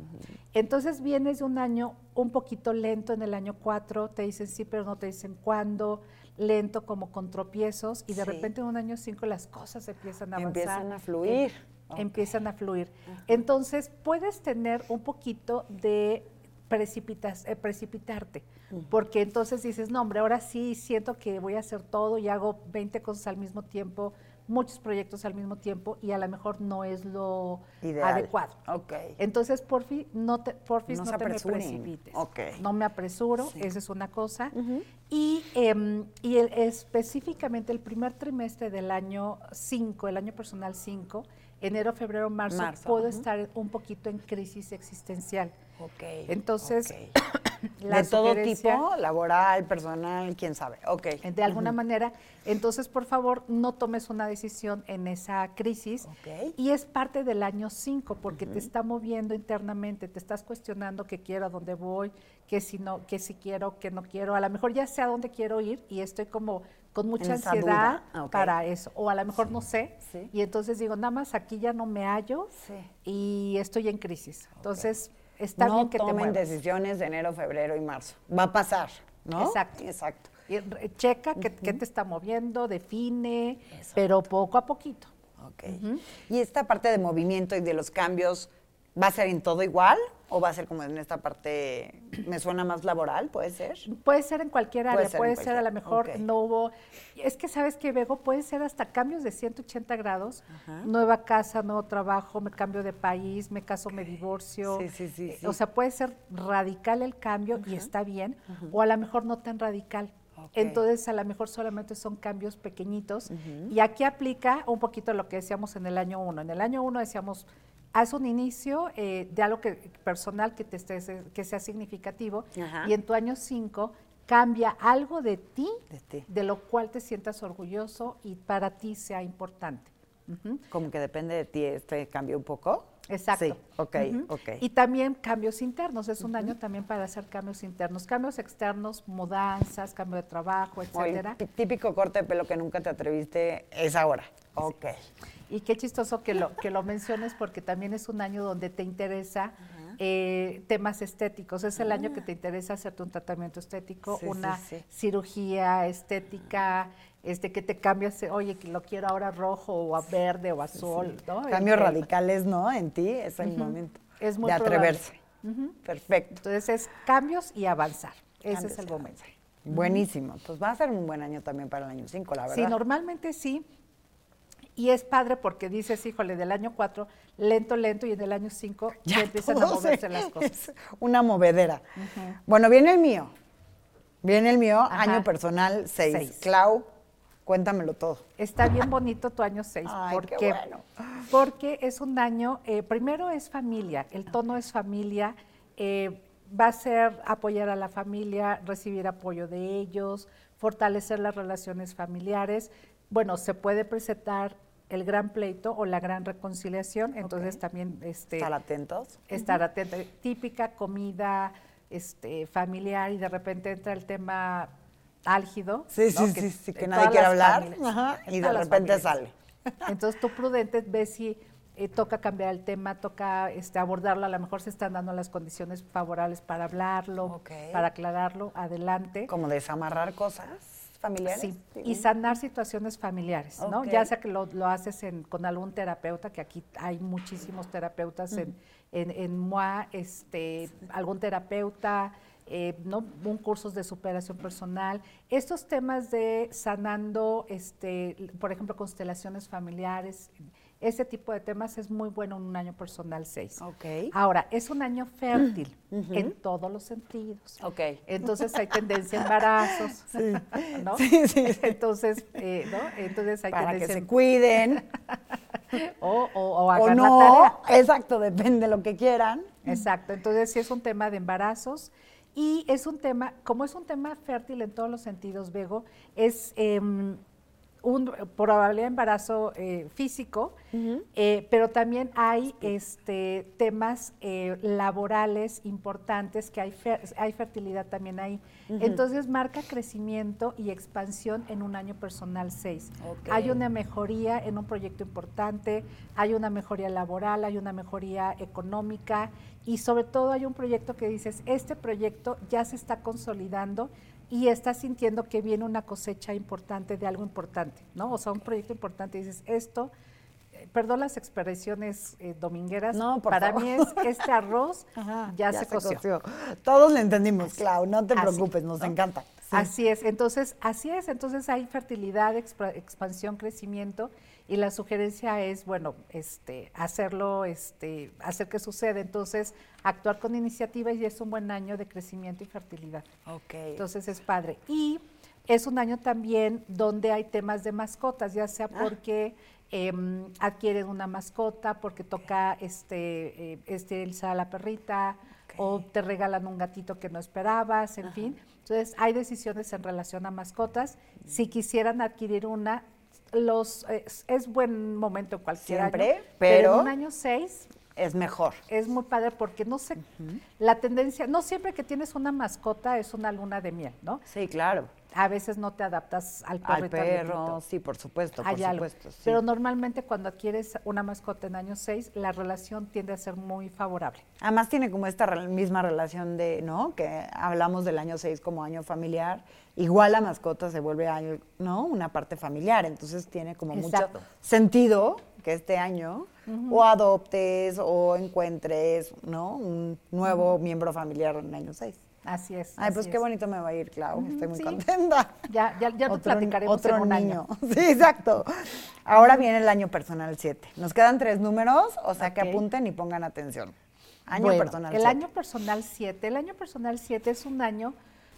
Entonces vienes de un año un poquito lento en el año 4, te dicen sí, pero no te dicen cuándo, lento como con tropiezos, y de Sí. repente en un año 5 las cosas empiezan a avanzar. Empiezan a fluir. Em- Ok. Empiezan a fluir. Entonces puedes tener un poquito de precipitas, eh, precipitarte, porque entonces dices, no, hombre, ahora sí siento que voy a hacer todo y hago 20 cosas al mismo tiempo, muchos proyectos al mismo tiempo y a lo mejor no es lo Ideal. adecuado. Ok. Entonces, porfi, no te, porfis, No te me precipites. Ok. No me apresuro, esa es una cosa. Y, em, y el- específicamente el primer trimestre del año 5, el año personal 5, enero, febrero, marzo, Marzo, puedo estar un poquito en crisis existencial. Ok. Entonces, la de todo tipo, laboral, personal, quién sabe. Ok. de alguna manera. Entonces, por favor, no tomes una decisión en esa crisis. Ok. Y es parte del año 5, porque te está moviendo internamente, te estás cuestionando qué quiero, a dónde voy, qué si no, qué si quiero, qué no quiero. A lo mejor ya sé a dónde quiero ir y estoy como con mucha En ansiedad para eso. O a lo mejor no sé. Sí. Y entonces digo, nada más aquí ya no me hallo Sí. y estoy en crisis. Entonces, está no bien que te tomen muevas. decisiones de enero, febrero y marzo. Va a pasar, ¿no? Exacto. Exacto. Y checa qué, qué te está moviendo, define, pero poco a poquito. Ok. Y esta parte de movimiento y de los cambios, ¿va a ser en todo igual? ¿O va a ser como en esta parte, me suena más laboral, puede ser? Puede ser en cualquier Puede área, ser puede ser, a lo mejor no hubo, es que sabes que Bego puede ser hasta cambios de 180 grados, nueva casa, nuevo trabajo, me cambio de país, me caso, me divorcio, Sí, sí, sí, eh, sí. o sea, puede ser radical el cambio y está bien, o a lo mejor no tan radical. Entonces, a lo mejor solamente son cambios pequeñitos. Y aquí aplica un poquito lo que decíamos en el año uno. En el año uno decíamos, haz un inicio eh, de algo que, personal que, te esté- que sea significativo. Ajá. Y en tu año 5 cambia algo de ti, De ti. de lo cual te sientas orgulloso y para ti sea importante. Como que depende de ti este cambio un poco. Exacto. Sí, ok, ok. Y también cambios internos, es un año también para hacer cambios internos, cambios externos, mudanzas, cambio de trabajo, O el etcétera. tí- típico corte de pelo que nunca te atreviste es ahora. Ok. Y qué chistoso que lo, que lo menciones porque también es un año donde te interesa eh, temas estéticos. Es el año que te interesa hacerte un tratamiento estético, Ah. Sí, una cirugía estética, este que te cambias, eh, oye, que lo quiero ahora rojo o a verde o azul, ¿no? Cambios El- radicales, ¿no? En ti es el momento Es muy de atreverse. Perfecto. Entonces es cambios y avanzar. Ese Cambios es el momento. Buenísimo. Pues va a ser un buen año también para el año 5, la verdad. Sí, normalmente sí. Y es padre porque dices, híjole, del año 4, lento, lento, y en el año 5 ya, empiezan a moverse se- las cosas. una movedera. Bueno, viene el mío. Viene el mío, Ajá. año personal 6. Seis. Clau, cuéntamelo todo. Está bien bonito tu año 6. Ay, ¿Por qué bueno. Porque es un año, eh, primero es familia, el tono es familia, eh, va a ser apoyar a la familia, recibir apoyo de ellos, fortalecer las relaciones familiares. Bueno, se puede presentar el gran pleito o la gran reconciliación, entonces también este, Estar atentos. estar atenta. Típica comida este, familiar y de repente entra el tema álgido. Sí, ¿no? sí, sí, sí, que nadie quiere hablar, familias, ajá, en y de repente familias. sale. Entonces tú prudente ves si eh, toca cambiar el tema, toca este, abordarlo, a lo mejor se están dando las condiciones favorables para hablarlo, para aclararlo, adelante. Como desamarrar cosas familiares. Sí, y sanar situaciones familiares, ¿no? Ya sea que lo, lo haces en- con algún terapeuta, que aquí hay muchísimos terapeutas en, en, en MOA, este, algún terapeuta, eh, ¿no? Un cursos de superación personal. Estos temas de sanando, este, por ejemplo, constelaciones familiares, ese tipo de temas es muy bueno en un año personal 6. Ok. Ahora, es un año fértil en todos los sentidos. Ok. Entonces hay tendencia a embarazos, ¿no? Sí, sí, sí. Entonces, eh, ¿no? Entonces hay Para que se cuiden o, o, o o no. la tarea. Exacto, depende de lo que quieran. Exacto. Entonces sí es un tema de embarazos y es un tema, como es un tema fértil en todos los sentidos, Bego, es em, un probable embarazo eh, físico, eh, pero también hay este, temas eh, laborales importantes que hay, fer- hay fertilidad también ahí. Entonces marca crecimiento y expansión en un año personal 6. Ok. Hay una mejoría en un proyecto importante, hay una mejoría laboral, hay una mejoría económica y sobre todo hay un proyecto que dices, este proyecto ya se está consolidando y estás sintiendo que viene una cosecha importante de algo importante, ¿no? O sea, un proyecto importante y dices, esto, eh, perdón las expresiones eh, domingueras, No, por para favor. mí es este arroz ya, se, coció. Todos le entendimos, Clau, no te Así, preocupes, nos ¿no? encanta. Sí. Así es, entonces, así es, entonces hay fertilidad, expansión, crecimiento, y la sugerencia es, bueno, este, hacerlo, este, hacer que suceda, entonces, actuar con iniciativa y es un buen año de crecimiento y fertilidad. Ok. Entonces es padre. Y es un año también donde hay temas de mascotas, ya sea Ah. porque em, adquieren una mascota, porque toca este, eh, este Elsa la perrita, o te regalan un gatito que no esperabas, en fin. Entonces hay decisiones en relación a mascotas. Si quisieran adquirir una, los es, es buen momento en cualquier Siempre, año, pero pero- en un año seis Es mejor. es muy padre porque no sé, la tendencia, no siempre que tienes una mascota es una luna de miel, ¿no? Sí, claro. A veces no te adaptas al perro. Al perro, sí, por supuesto, hay por algo. supuesto. sí. Pero normalmente cuando adquieres una mascota en año 6, la relación tiende a ser muy favorable. Además tiene como esta misma relación de, ¿no? Que hablamos del año 6 como año familiar. Igual la mascota se vuelve año, ¿no? Una parte familiar. Entonces tiene como Exacto. mucho sentido que este año o adoptes o encuentres, ¿no? Un nuevo miembro familiar en el año 6. Así es. Ay, pues qué es. bonito me va a ir, Clau. Estoy muy sí. contenta. Ya, ya, ya te Otro- platicaremos otro en un niño. año. Sí, exacto. Ahora viene el año personal 7. Nos quedan tres números, o sea que apunten y pongan atención. Año Bueno, personal El 7. año personal 7. El año personal 7 es un año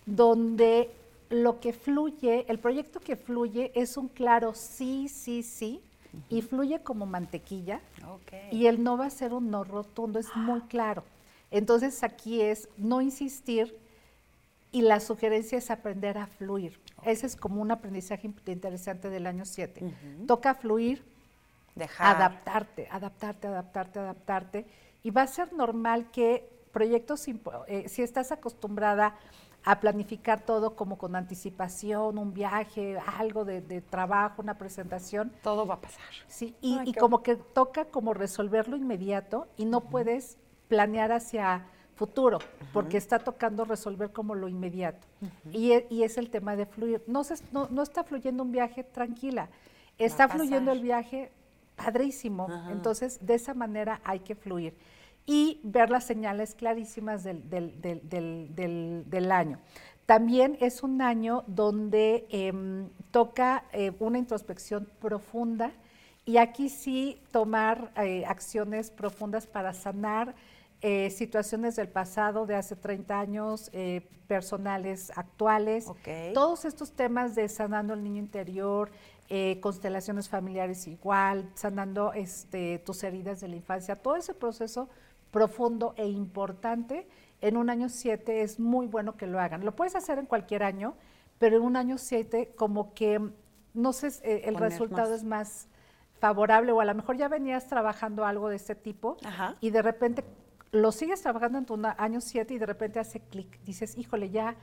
donde lo que fluye, el proyecto que fluye es un claro sí, sí, sí, y fluye como mantequilla. Ok. Y el no va a ser un no rotundo, es muy claro. Entonces aquí es no insistir y la sugerencia es aprender a fluir. Ese es como un aprendizaje interesante del año 7. Toca fluir, Dejar. adaptarte, adaptarte, adaptarte, adaptarte. Y va a ser normal que proyectos, eh, si estás acostumbrada a planificar todo como con anticipación, un viaje, algo de, de trabajo, una presentación, Todo va a pasar. Sí, y, Ay, y qué como que toca como resolverlo inmediato y no puedes planear hacia futuro, porque está tocando resolver como lo inmediato. y, e- y es el tema de fluir. No, se- no, no está fluyendo un viaje tranquila, está fluyendo el viaje padrísimo. Entonces, de esa manera hay que fluir. y ver las señales clarísimas del, del- del- del- del- del año. También es un año donde em, toca eh, una introspección profunda y aquí sí tomar eh, acciones profundas para sanar eh, situaciones del pasado, de hace 30 años, eh, personales actuales. Todos estos temas de sanando el niño interior, eh, constelaciones familiares igual, sanando este, tus heridas de la infancia, todo ese proceso profundo e importante en un año 7 es muy bueno que lo hagan. Lo puedes hacer en cualquier año, pero en un año 7 como que, no sé, eh, el Poner resultado más. es más favorable o a lo mejor ya venías trabajando algo de este tipo Ajá. y de repente lo sigues trabajando en tu año 7 y de repente hace clic, dices, híjole, ya,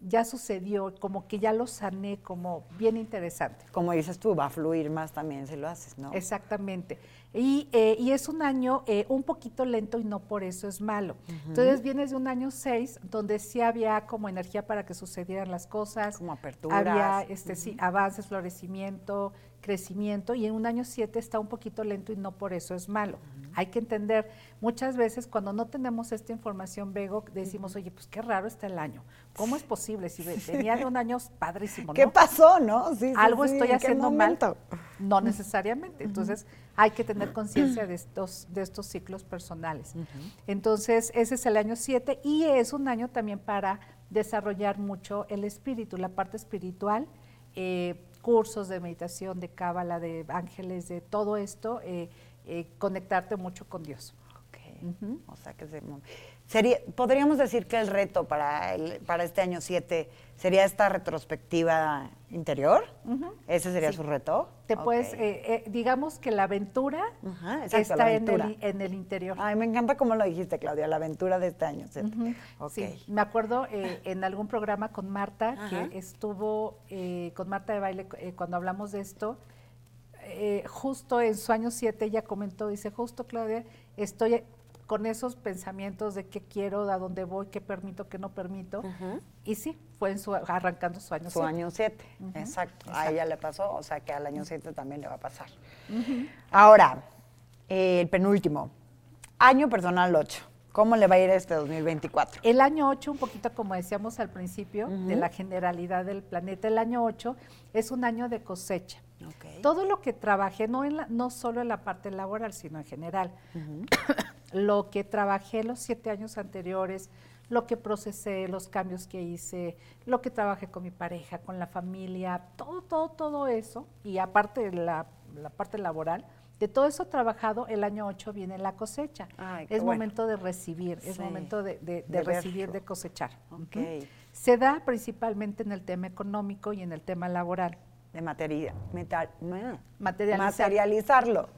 ya sucedió, como que ya lo sané, como bien interesante. Como dices tú, va a fluir más también si lo haces, ¿no? Exactamente. Y, eh, y es un año eh, un poquito lento y no por eso es malo. Entonces vienes de un año 6 donde sí había como energía para que sucedieran las cosas. Como aperturas. Había este, sí, avances, florecimiento, crecimiento y en un año 7 está un poquito lento y no por eso es malo. Hay que entender, muchas veces cuando no tenemos esta información, Bego, decimos, oye, pues qué raro está el año. ¿Cómo es posible? Si ve- venía de un año padrísimo, ¿Qué ¿no? pasó, no? Sí, sí, algo sí, estoy ¿en qué haciendo mal. No necesariamente. Entonces, hay que tener conciencia de estos, de estos ciclos personales. Entonces, ese es el año 7 y es un año también para desarrollar mucho el espíritu, la parte espiritual, eh, cursos de meditación, de cábala, de ángeles, de todo esto, eh, eh, conectarte mucho con Dios. Ok. O sea que se- sería, podríamos decir que el reto para, el, para este año 7 sería esta retrospectiva interior. ¿Ese sería Sí. su reto? Te puedes, eh, eh, digamos que la aventura exacto, está la en el, en el interior. Ay, me encanta cómo lo dijiste, Claudia, la aventura de este año. siete. Ujú, Ok. Sí, me acuerdo eh, en algún programa con Marta, que estuvo eh, con Marta de baile, cuando hablamos de esto, eh, justo en su año 7 ella comentó, dice, justo Claudia, estoy con esos pensamientos de qué quiero, a dónde voy, qué permito, qué no permito. Y sí, fue en su, arrancando su año Su 7. año 7, Ujú, exacto. A ella le pasó, o sea que al año 7 también le va a pasar. Ahora, eh, el penúltimo, año personal 8. ¿Cómo le va a ir este 2024? El año 8, un poquito como decíamos al principio, de la generalidad del planeta, el año 8 es un año de cosecha. Todo lo que trabajé, no, en la- no solo en la parte laboral, sino en general, lo que trabajé los siete años anteriores, lo que procesé, los cambios que hice, lo que trabajé con mi pareja, con la familia, todo, todo, todo eso, y aparte de la, la parte laboral, de todo eso trabajado, el año 8 viene la cosecha. Ay, es bueno. momento de recibir, es momento de, de- de de recibir, verlo. de cosechar. Se da principalmente en el tema económico y en el tema laboral. De materia, metal, materializarlo.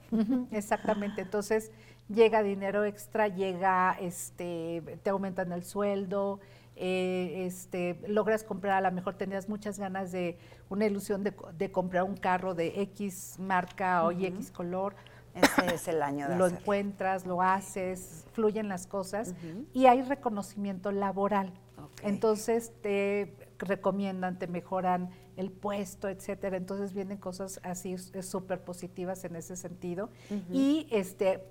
Exactamente. Entonces llega dinero extra, llega, este, te aumentan el sueldo, eh, este, logras comprar, a lo mejor tenías muchas ganas de una ilusión de, de comprar un carro de X marca o y X color. Ese es el año de Lo encuentras, lo haces, fluyen las cosas y hay reconocimiento laboral. Entonces te recomiendan, te mejoran el puesto, etcétera. Entonces vienen cosas así súper positivas en ese sentido. Y este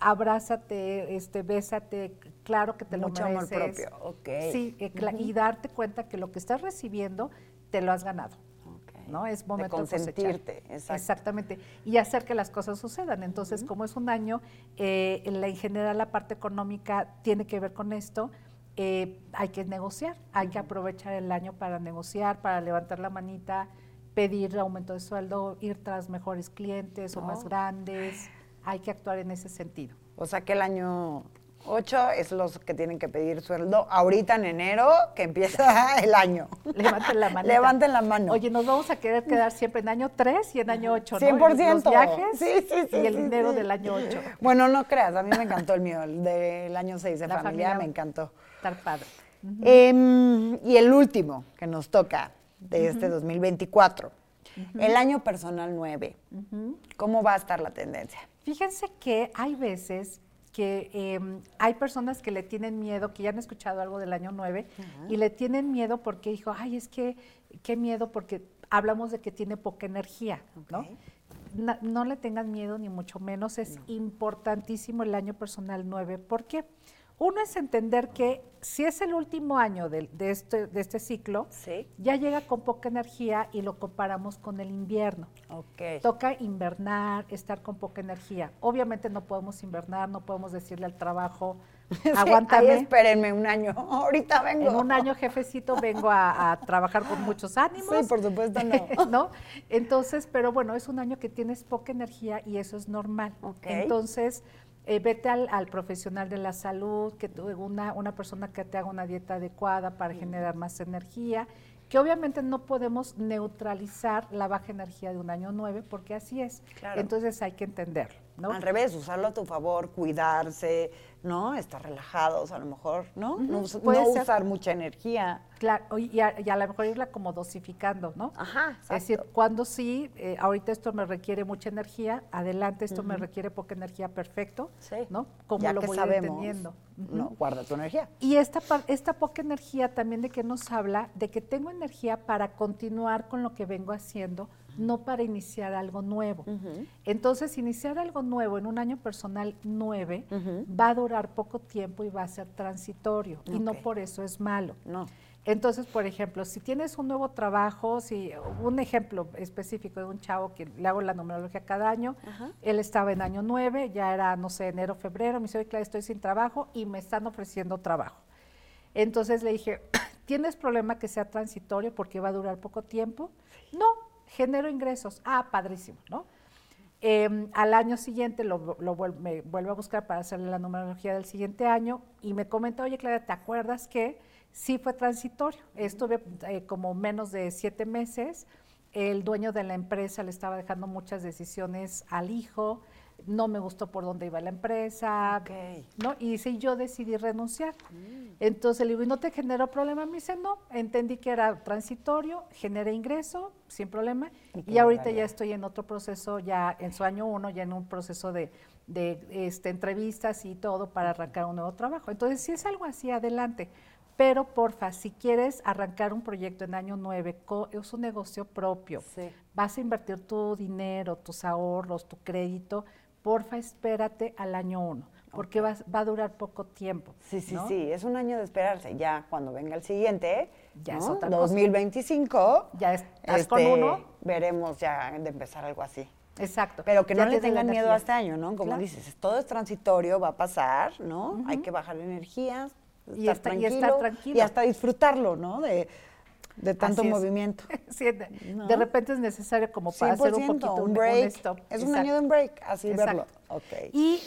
abrázate, este, bésate, claro que te Mucho lo amor mereces. propio, ok. Sí, eh, y darte cuenta que lo que estás recibiendo te lo has ganado. Ok. ¿no? Es momento de consentirte, exacto. Exactamente. Y hacer que las cosas sucedan. Entonces, como es un año, eh, en, la, en general la parte económica tiene que ver con esto. Eh, hay que negociar, hay que aprovechar el año para negociar, para levantar la manita, pedir aumento de sueldo, ir tras mejores clientes o más Oh. grandes. Hay que actuar en ese sentido. O sea que el año 8 es los que tienen que pedir sueldo ahorita en enero, que empieza el año. Levanten la mano. Levanten la mano. Oye, nos vamos a querer quedar siempre en año 3 y en año 8, ¿no? 100%. Los viajes Sí, sí, sí, y el dinero del año 8. Bueno, no creas, a mí me encantó el mío, el del año 6 de familia. me encantó. Estar padre. Em, y el último que nos toca de este 2024, el año personal 9. ¿Cómo va a estar la tendencia? Fíjense que hay veces que em, hay personas que le tienen miedo, que ya han escuchado algo del año 9, y le tienen miedo porque dijo, ay, es que, qué miedo, porque hablamos de que tiene poca energía, ¿no? No le tengan miedo ni mucho menos, es importantísimo el año personal 9. ¿Por qué? Uno es entender que si es el último año del- de, este, de este ciclo, Sí. ya llega con poca energía y lo comparamos con el invierno. Ok. Toca invernar, estar con poca energía. Obviamente no podemos invernar, no podemos decirle al trabajo, aguántame. ahí espérenme un año. Ahorita vengo. En un año, jefecito, vengo a, a trabajar con muchos ánimos. Sí, por supuesto no. ¿no? Entonces, pero bueno, es un año que tienes poca energía y eso es normal. Ok. Entonces, eh, vete al, al profesional de la salud, que una, una persona que te haga una dieta adecuada para generar más energía, que obviamente no podemos neutralizar la baja energía de un año nueve, porque así es. Claro. Entonces hay que entenderlo, ¿no? Al revés, usarlo a tu favor, cuidarse, ¿no? Estar relajados, a lo mejor, ¿no? No, usar mucha energía. Claro, y a, y a lo mejor irla como dosificando, ¿no? Ajá, Es decir, cuando sí, eh, ahorita esto me requiere mucha energía, adelante esto me requiere poca energía, perfecto, Sí. ¿no? Como ya lo que voy sabemos, entendiendo. ¿no? Guarda tu energía. Y esta, esta poca energía también de que nos habla de que tengo energía para continuar con lo que vengo haciendo, no para iniciar algo nuevo. Entonces, iniciar algo nuevo en un año personal 9 va a durar poco tiempo y va a ser transitorio. Y no por eso es malo. No. Entonces, por ejemplo, si tienes un nuevo trabajo, si un ejemplo específico de un chavo que le hago la numerología cada año, él estaba en año 9, ya era, no sé, enero, febrero, me dice, oye, estoy sin trabajo y me están ofreciendo trabajo. Entonces le dije, ¿tienes problema que sea transitorio porque va a durar poco tiempo? No, genero ingresos. Ah, padrísimo, ¿no? Eh, al año siguiente lo, lo vuel- me vuelvo a buscar para hacerle la numerología del siguiente año y me comenta, oye Clara, ¿te acuerdas que sí fue transitorio? Estuve eh, como menos de siete meses, el dueño de la empresa le estaba dejando muchas decisiones al hijo, no me gustó por dónde iba la empresa. ¿no? Y dice, yo decidí renunciar. Entonces le digo, ¿y no te generó problema? Me dice, no, entendí que era transitorio, generé ingreso, sin problema, Y ahorita ya estoy en otro proceso, ya en su año uno, ya en un proceso de, de este, entrevistas y todo para arrancar un nuevo trabajo. Entonces, si es algo así, adelante. Pero, porfa, si quieres arrancar un proyecto en año 9, es un negocio propio, Sí. vas a invertir tu dinero, tus ahorros, tu crédito, porfa, espérate al año 1, porque vas- va a durar poco tiempo. Sí, sí, ¿no? sí, es un año de esperarse. Ya cuando venga el siguiente, Ya ¿no? es otra cosa. 2025, Ya estás con uno. veremos ya de empezar algo así. Exacto. Pero que Ya no le tengan miedo a este año, ¿no? Como Claro. dices, todo es transitorio, va a pasar, ¿no? Hay que bajar energías, Y estar esta- y estar tranquilo, tranquilo. y hasta disfrutarlo, ¿no? De, de tanto Así movimiento. Sí, de, ¿No? de repente es necesario como para 100%, hacer un poquito un un, break. stop. Es un año de un break, así Exacto. verlo. Ok. Y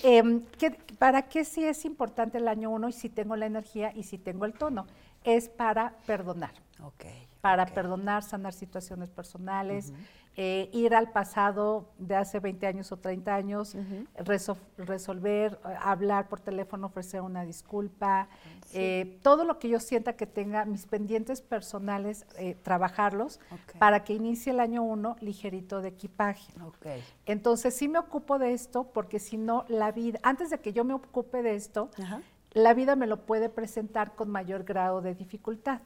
¿qué- para qué sí es importante el año uno y si tengo la energía y si tengo el tono? Es para perdonar. ok. Para perdonar, sanar situaciones personales, eh, ir al pasado de hace 20 años o 30 años, reso- resolver, eh, hablar por teléfono, ofrecer una disculpa, eh, todo lo que yo sienta que tenga mis pendientes personales, eh, trabajarlos para que inicie el año uno ligerito de equipaje. Entonces sí me ocupo de esto porque si no la vida, antes de que yo me ocupe de esto, la vida me lo puede presentar con mayor grado de dificultad,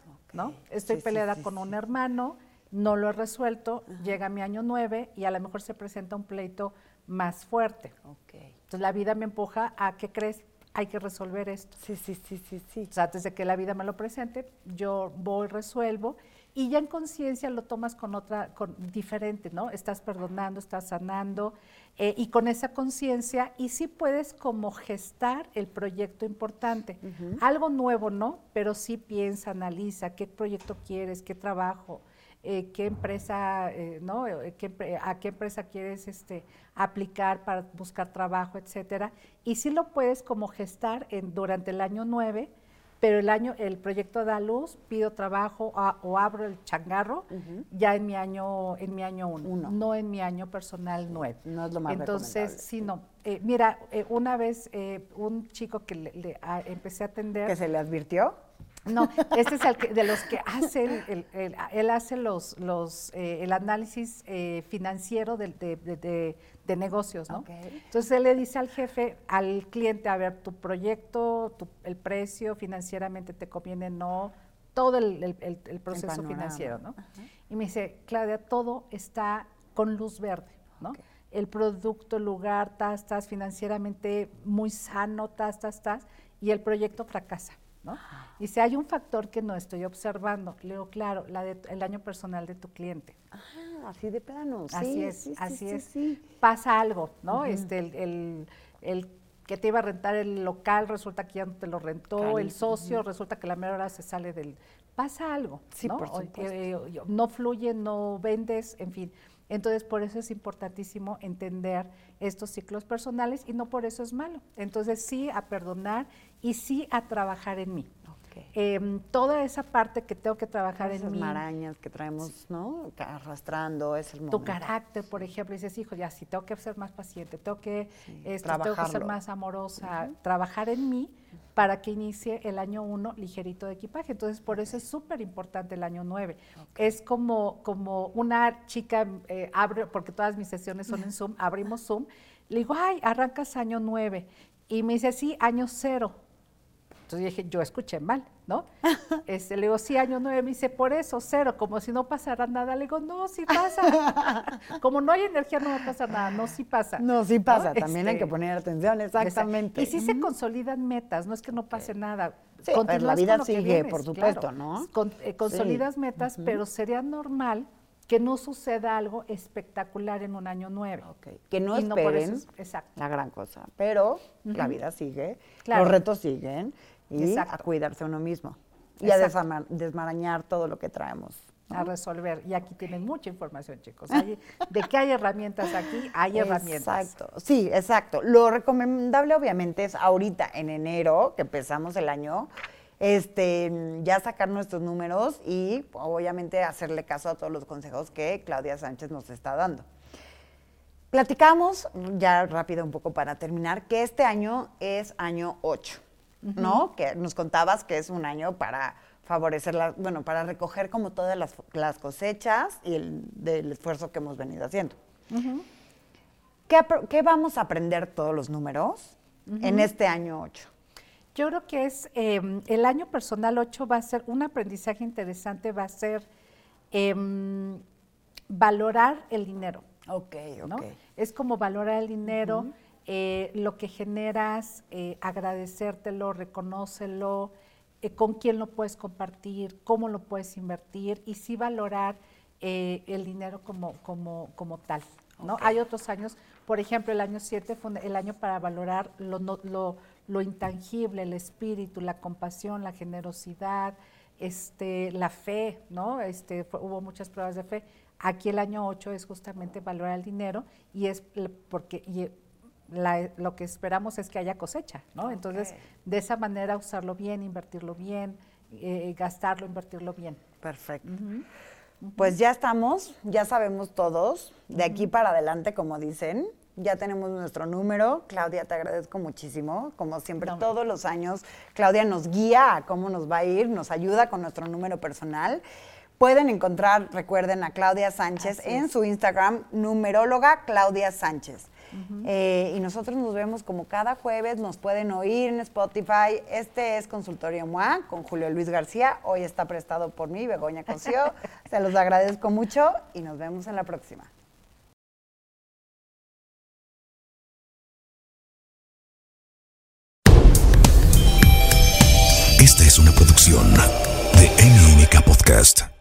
Estoy Sí, peleada sí, con un hermano, no lo he resuelto, llega mi año nueve y a lo mejor se presenta un pleito más fuerte. Entonces la vida me empuja a, ¿qué crees? Hay que resolver esto. Sí, sí, sí, sí, sí. O sea, antes de que la vida me lo presente, yo voy, resuelvo y ya en conciencia lo tomas con otra, con diferente, ¿no? Estás perdonando, estás sanando eh, y con esa conciencia y sí puedes como gestar el proyecto importante. Algo nuevo, ¿no? Pero sí piensa, analiza qué proyecto quieres, qué trabajo. eh, qué empresa, eh, ¿no? Qué a qué empresa quieres este, aplicar para buscar trabajo, etcétera. Y sí lo puedes como gestar en, durante el año 9, pero el año, el proyecto da luz, pido trabajo a- o abro el changarro ya en mi año, en mi año 1, Uno. no en mi año personal 9. no es lo más Entonces, sí, no. Eh, mira, eh, una vez eh, un chico que le, le- a- empecé a atender. ¿Que se le advirtió? No, este es el que- de los que hace, el, el- él hace los, los, eh, el análisis eh, financiero de, de- de- de negocios, ¿no? Entonces él le dice al jefe, al cliente, a ver, tu proyecto, tu- el precio financieramente te conviene, no, todo el, proceso financiero, ¿no? Y me dice, Claudia, todo está con luz verde, ¿no? El producto, el lugar, tas, tas, financieramente muy sano, tas, tas, tas, y el proyecto fracasa. ¿No? Y si hay un factor que no estoy observando, leo claro, la de, el año personal de tu cliente. Ah, así de plano. Sí, así es, sí, sí, así sí, es. sí. Pasa algo, ¿no? Este, el, el- el que te iba a rentar el local resulta que ya no te lo rentó, el socio resulta que la mera hora se sale del... Pasa algo, Sí, ¿no? por O- supuesto. eh, eh, no fluye, no vendes, en fin. Entonces, por eso es importantísimo entender estos ciclos personales y no por eso es malo. Entonces, sí a perdonar y sí a trabajar en mí. Em, toda esa parte que tengo que trabajar Esas en mí, marañas que traemos, ¿no? Arrastrando, es el tu momento. carácter, por ejemplo, dices, hijo, ya sí, tengo que ser más paciente, tengo que, Sí, esto, tengo que ser más amorosa, trabajar en mí para que inicie el año uno ligerito de equipaje. Entonces, por eso es súper importante el año nueve. Es como, como una chica eh, abre, porque todas mis sesiones son en Zoom, abrimos Zoom, le digo, ay, arrancas año nueve. Y me dice, sí, año cero. Entonces dije, yo escuché mal, ¿no? Este, le digo, sí, año nueve. Me dice, por eso, cero, como si no pasara nada. Le digo, no, sí pasa. como no hay energía, no va a pasar nada. No, sí pasa. No, sí pasa, también hay Este, que poner atención, exactamente. Y sí se consolidan metas, no es que no pase nada. Sí, la vida sigue, vienes, por supuesto, claro. ¿no? Con- eh, consolidas metas, pero sería normal que no suceda algo espectacular en un año nueve. Ok, Que no Y no por eso esperen la gran cosa, pero la vida sigue, Claro. los retos siguen y Exacto. a cuidarse uno mismo y a Exacto. desama- desmarañar todo lo que traemos. ¿no? a resolver. Y aquí tienen mucha información, chicos. Hay- de que hay herramientas aquí, hay herramientas. Exacto, sí, exacto. Lo recomendable obviamente es ahorita en enero, que empezamos el año, este, ya sacar nuestros números y obviamente hacerle caso a todos los consejos que Claudia Sánchez nos está dando. Platicamos, ya rápido un poco para terminar, que este año es año 8, ¿no? Que nos contabas que es un año para favorecer, la, bueno, para recoger como todas las, las cosechas y el del esfuerzo que hemos venido haciendo. ¿Qué, qué vamos a aprender todos los números en este año 8? Yo creo que es eh, el año personal 8 va a ser un aprendizaje interesante, va a ser em, valorar el dinero. Ok, ¿no? Es como valorar el dinero, eh, lo que generas, eh, agradecértelo, reconócelo, eh, con quién lo puedes compartir, cómo lo puedes invertir y sí valorar el dinero como, como, como tal. ¿no? Hay otros años, por ejemplo, el año 7 fue el año para valorar lo, no- lo, lo intangible, el espíritu, la compasión, la generosidad, este, la fe, ¿no? Este, fue- hubo muchas pruebas de fe. Aquí el año 8 es justamente valorar el dinero y es porque y, la- lo que esperamos es que haya cosecha, ¿no? Entonces, de esa manera usarlo bien, invertirlo bien, eh, gastarlo, invertirlo bien. Perfecto. Pues ya estamos, ya sabemos todos, de aquí para adelante, como dicen, ya tenemos nuestro número. Claudia, te agradezco muchísimo. Como siempre, No, todos los años, Claudia nos guía a cómo nos va a ir, nos ayuda con nuestro número personal. Pueden encontrar, recuerden, a Claudia Sánchez en su Instagram, numeróloga Claudia Sánchez. Eh, y nosotros nos vemos como cada jueves, nos pueden oír en Spotify. Este es Consultorio MOA con Julio Luis García. Hoy está prestado por mí, Begoña Cosío. Se los agradezco mucho y nos vemos en la próxima. Esta es una producción de MMK Podcast.